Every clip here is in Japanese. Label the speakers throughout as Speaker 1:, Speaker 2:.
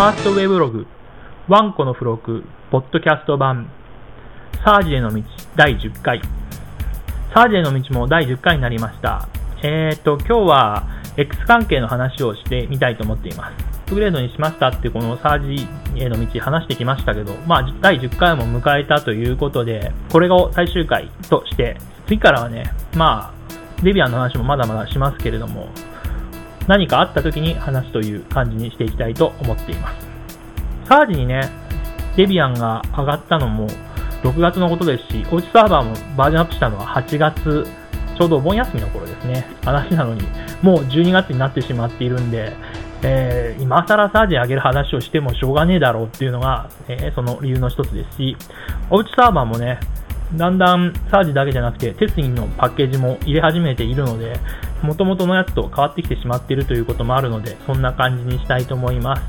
Speaker 1: ファーストウェブログ、ワンコの付録、ポッドキャスト版、サージへの道、第10回。サージへの道も第10回になりました。えーと、今日は X 関係の話をしてみたいと思っています。アップグレードにしましたってこのサージへの道話してきましたけど、まあ、第10回も迎えたということで、これが最終回として、次からはね、まあ、デビアンの話もまだまだしますけれども、何かあった時に話すという感じにしていきたいと思っています。サージにね、デビアンが上がったのも6月のことですし、おうちサーバーもバージョンアップしたのは8月、ちょうどお盆休みの頃ですね、話なのに、もう12月になってしまっているんで、えー、今更サージ上げる話をしてもしょうがねえだろうっていうのが、えー、その理由の一つですし、おうちサーバーもね、だんだんサージだけじゃなくて、テスインのパッケージも入れ始めているので、元々のやつと変わってきてしまっているということもあるので、そんな感じにしたいと思います。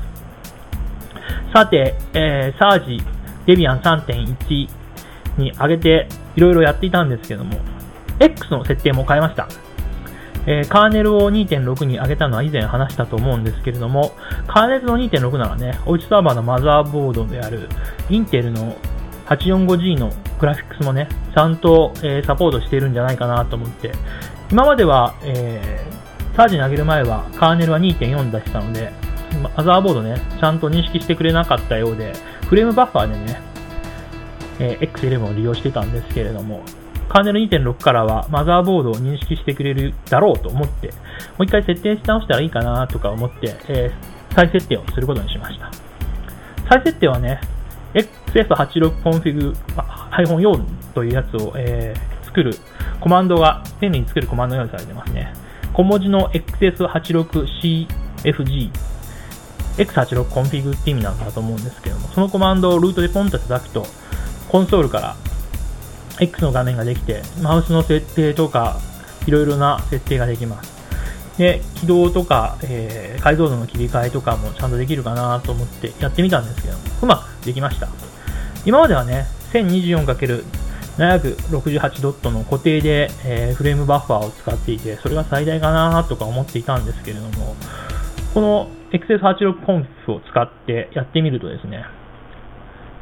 Speaker 1: さて、えー、サージ、デビアン3.1に上げていろいろやっていたんですけども、X の設定も変えました。えー、カーネルを2.6に上げたのは以前話したと思うんですけれども、カーネルの2.6ならね、おうちサーバーのマザーボードであるインテルの 845G のグラフィックスもね、ちゃんと、え、サポートしているんじゃないかなと思って、今までは、えー、サージに上げる前はカーネルは2.4出したので、マザーボードね、ちゃんと認識してくれなかったようで、フレームバッファーでね、えー、X11 を利用してたんですけれども、カーネル2.6からはマザーボードを認識してくれるだろうと思って、もう一回設定し直したらいいかなとか思って、えー、再設定をすることにしました。再設定はね、XF86 config XF86config-4 というやつを、えー、作るコマンドが、便利に作るコマンドが用意されてますね。小文字の XF86CFG x86config って意味なんだと思うんですけども、そのコマンドをルートでポンと叩くと、コンソールから X の画面ができて、マウスの設定とか、いろいろな設定ができます。で、起動とか、えー、解像度の切り替えとかもちゃんとできるかなと思ってやってみたんですけども、うまくできました。今まではね、1024×768 ドットの固定で、えー、フレームバッファーを使っていて、それが最大かなとか思っていたんですけれども、この XS86conf を使ってやってみるとですね、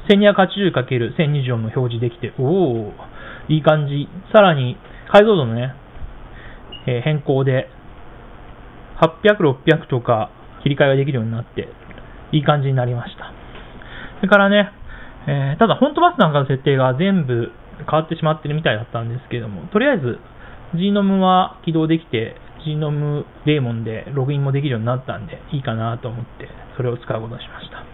Speaker 1: 1280×1024 の表示できて、おお、いい感じ。さらに、解像度のね、えー、変更で、800、600とか切り替えができるようになって、いい感じになりました。それからね、えー、ただ、フォントバスなんかの設定が全部変わってしまってるみたいだったんですけども、とりあえず、Gnom は起動できて、Gnom デーモンでログインもできるようになったんで、いいかなと思って、それを使うことにしました。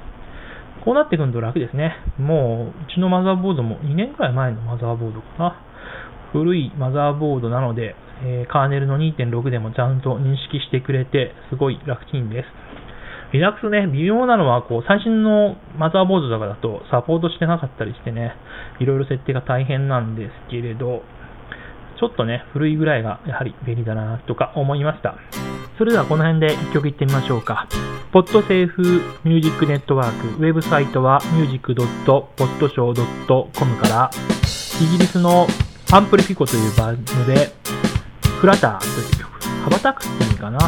Speaker 1: こうなってくると楽ですね。もう、うちのマザーボードも2年くらい前のマザーボードかな。古いマザーボードなので、えー、カーネルの2.6でもちゃんと認識してくれて、すごい楽ちんです。リラックスね、微妙なのは、こう、最新のマザーボードとかだとサポートしてなかったりしてね、いろいろ設定が大変なんですけれど、ちょっとね、古いぐらいがやはり便利だなとか思いました。それではこの辺で1曲いってみましょうか。ポッドセーフミュージックネットワーク、ウェブサイトは music.podshow.com から、イギリスのアンプリフィコというバンドで、フラターという曲、羽ばたくって意味かな、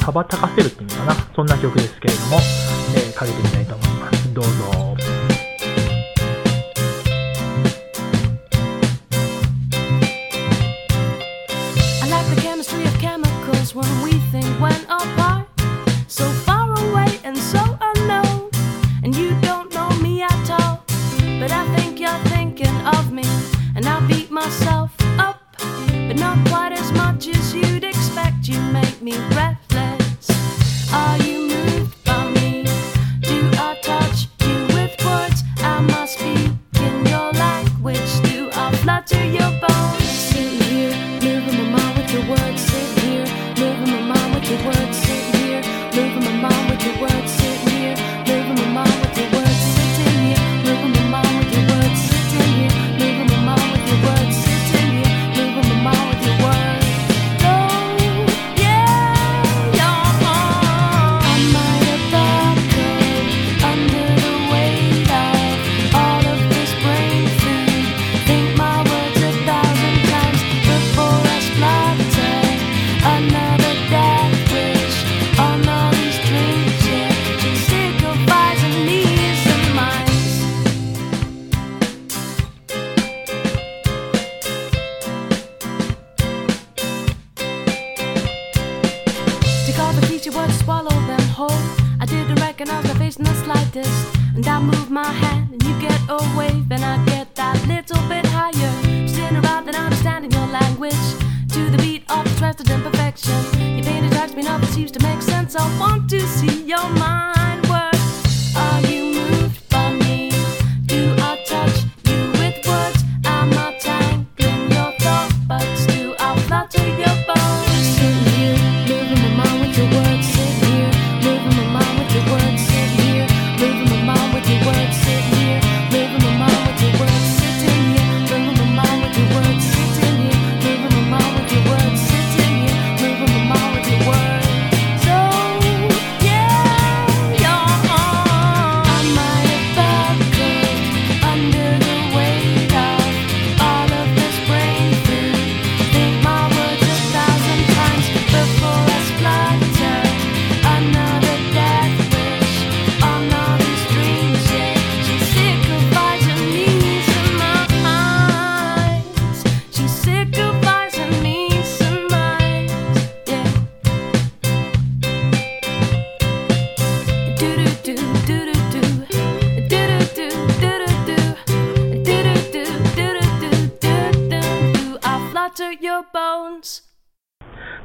Speaker 1: 羽ばたかせるって意味かな、そんな曲ですけれども、えー、かけてみたいと思います。どうぞ。when we think when apart. So far away and so unknown. And you don't know me at all. But I think you're thinking of me. And I beat myself up. But not quite as much as you'd expect. You make me breathless.
Speaker 2: Slightest. And I move my hand, and you get a wave, and I get that little bit higher. Sitting around and understanding your language. To the beat of trusted imperfection. Your pain attracts me, nothing seems to make sense. I want to see your mind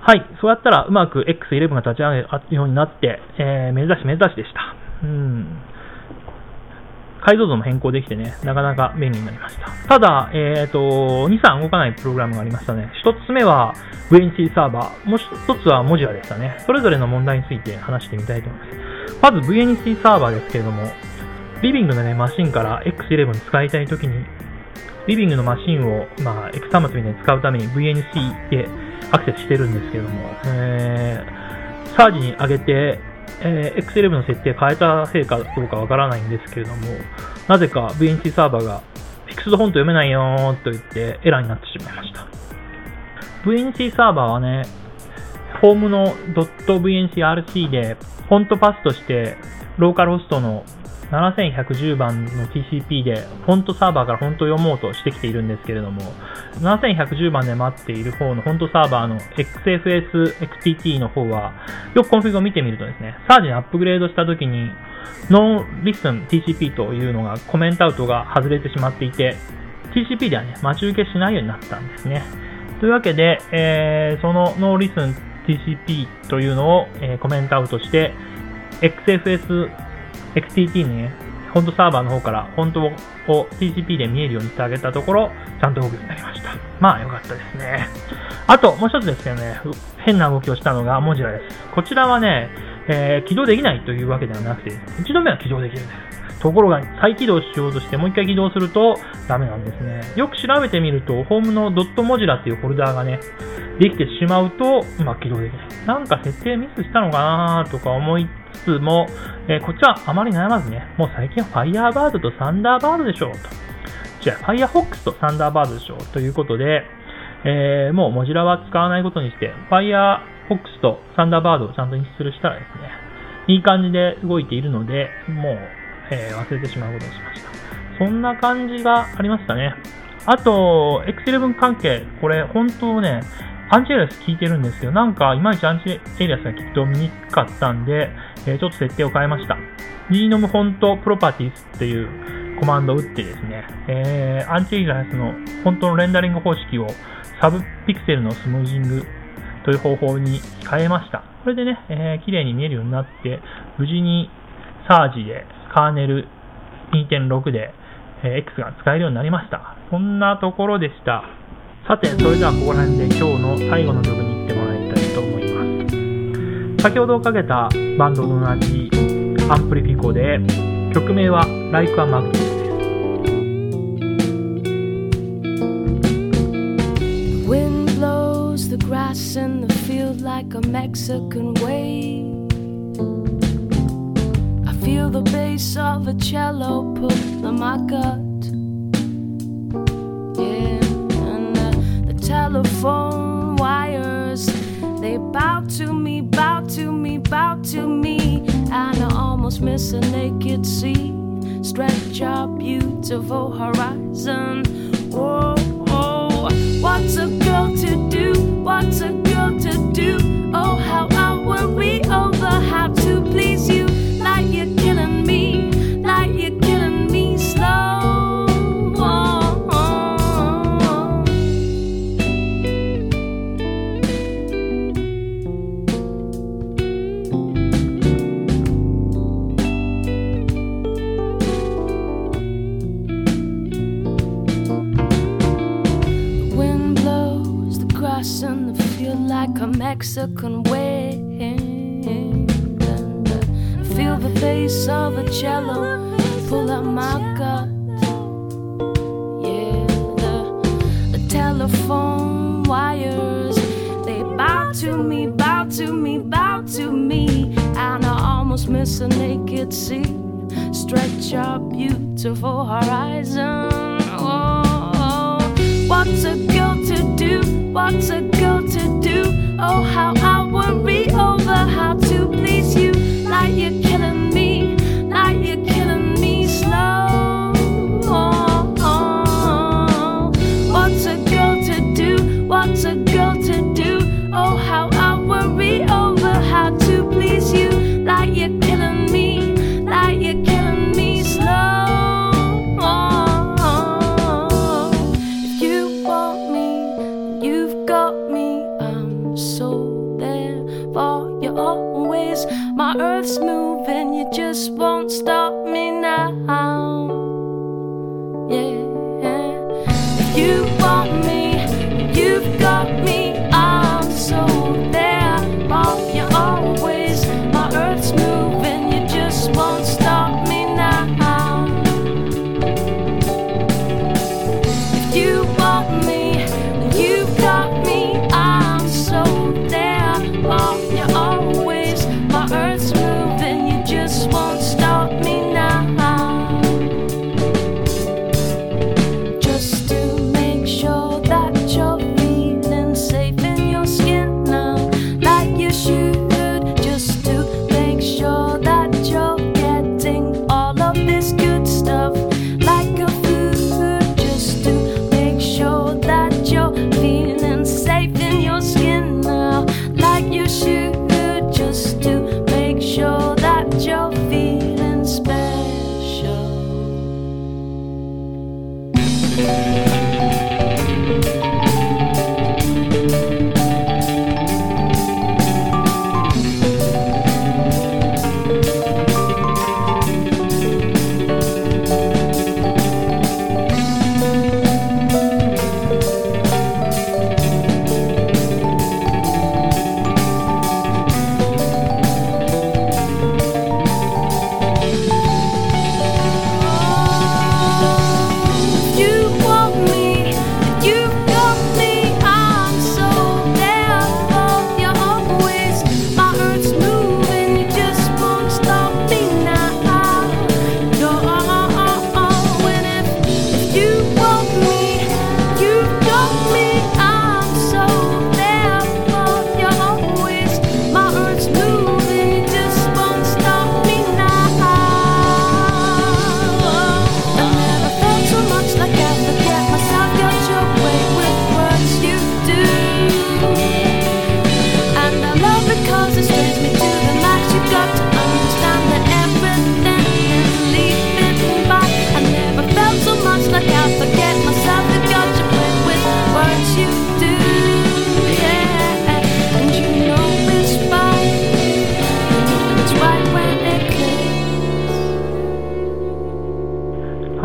Speaker 1: はい。そうやったらうまく X11 が立ち上げるようになって、えー、目指し目指しでした。うん。解像度も変更できてね、なかなか便利になりました。ただ、えっ、と、2、3動かないプログラムがありましたね。一つ目は VNC サーバー、もう一つはモジュラでしたね。それぞれの問題について話してみたいと思います。まず VNC サーバーですけれども、リビングのね、マシンから X11 使いたいときに、リビングのマシンを、まあ、X 端末みたいに使うために VNC でアクセスしてるんですけども、えー、サージに上げて、えー X11 の設定変えたせいかどうかわからないんですけれども、なぜか VNC サーバーがフィクスドフォント読めないよと言ってエラーになってしまいました。VNC サーバーはね、ホームの .VNCRC でフォントパスとしてローカルホストの7110番の TCP でフォントサーバーからフォントを読もうとしてきているんですけれども、7110番で待っている方のフォントサーバーの XFS-XTT の方は、よくコンフィグを見てみるとですね、サージにアップグレードした時に、ノーリスン TCP というのがコメントアウトが外れてしまっていて、TCP ではね、待ち受けしないようになったんですね。というわけで、えーそのノーリスン TCP というのを、えーコメントアウトして、XFS XTT にね、フォントサーバーの方からフォントを TCP で見えるようにしてあげたところ、ちゃんと動くようになりました。まあ、よかったですね。あと、もう一つですけどね、変な動きをしたのがモジュラです。こちらはね、えー起動できないというわけではなくて、一度目は起動できるんです。ところが、再起動しようとしてもう一回起動するとダメなんですね。よく調べてみると、ホームの .mozilla っていうフォルダーがね、できてしまうと、まあ、起動できない。なんか設定ミスしたのかなとか思いつつも、えーこっちはあまり悩まずね、もう最近は Firebird と Thunderbird でしょうと。じゃあ Firefox と Thunderbird でしょうということで、えーもう Mozilla は使わないことにして、Firefox と Thunderbird をちゃんとインストールしたらですね、いい感じで動いているので、もう、えー忘れてしまうことにしました。そんな感じがありましたね。あと、X11 関係、これ本当ね、アンチエイリアス効いてるんですけど、なんかいまいちアンチエイリアスがきっと見にくかったんで、えーちょっと設定を変えました。genome フォントプロパティスっていうコマンドを打ってですね、えーアンチエイリアスのフォントのレンダリング方式をサブピクセルのスムージングという方法に変えました。これでね、えー綺麗に見えるようになって、無事にサージでカーネル2.6で、えー X が使えるようになりました。そんなところでした。さて、それではここら辺で今日の最後の曲に行ってもらいたいと思います。先ほどかけたバンドと同じアンプリフィコで、曲名は Like a Magnet です。
Speaker 2: The wind blows the grass in the field like a Mexican wave. I feel the bass of a cello pull in my bow to me, and I almost miss a naked sea. Stretch our beautiful horizon. Whoa, whoa. What's a girl to do? What's a girl to do? like a Mexican wind. Feel the bass of a cello pull up my gut. Yeah, the, the telephone wires they bow to me, bow to me, bow to me, and I almost miss a naked sea. Stretch our beautiful horizon. Oh, oh. what's a girl to do? What's a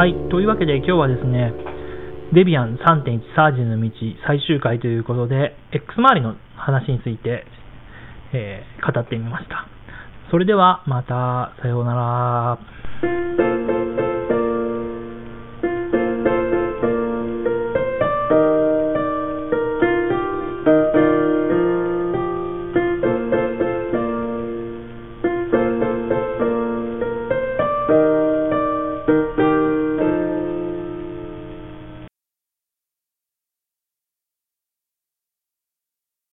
Speaker 1: はい、というわけで今日はですね、デビアン3.1サージの道最終回ということで、X 周りの話について、えー、語ってみました。それではまた、さようなら。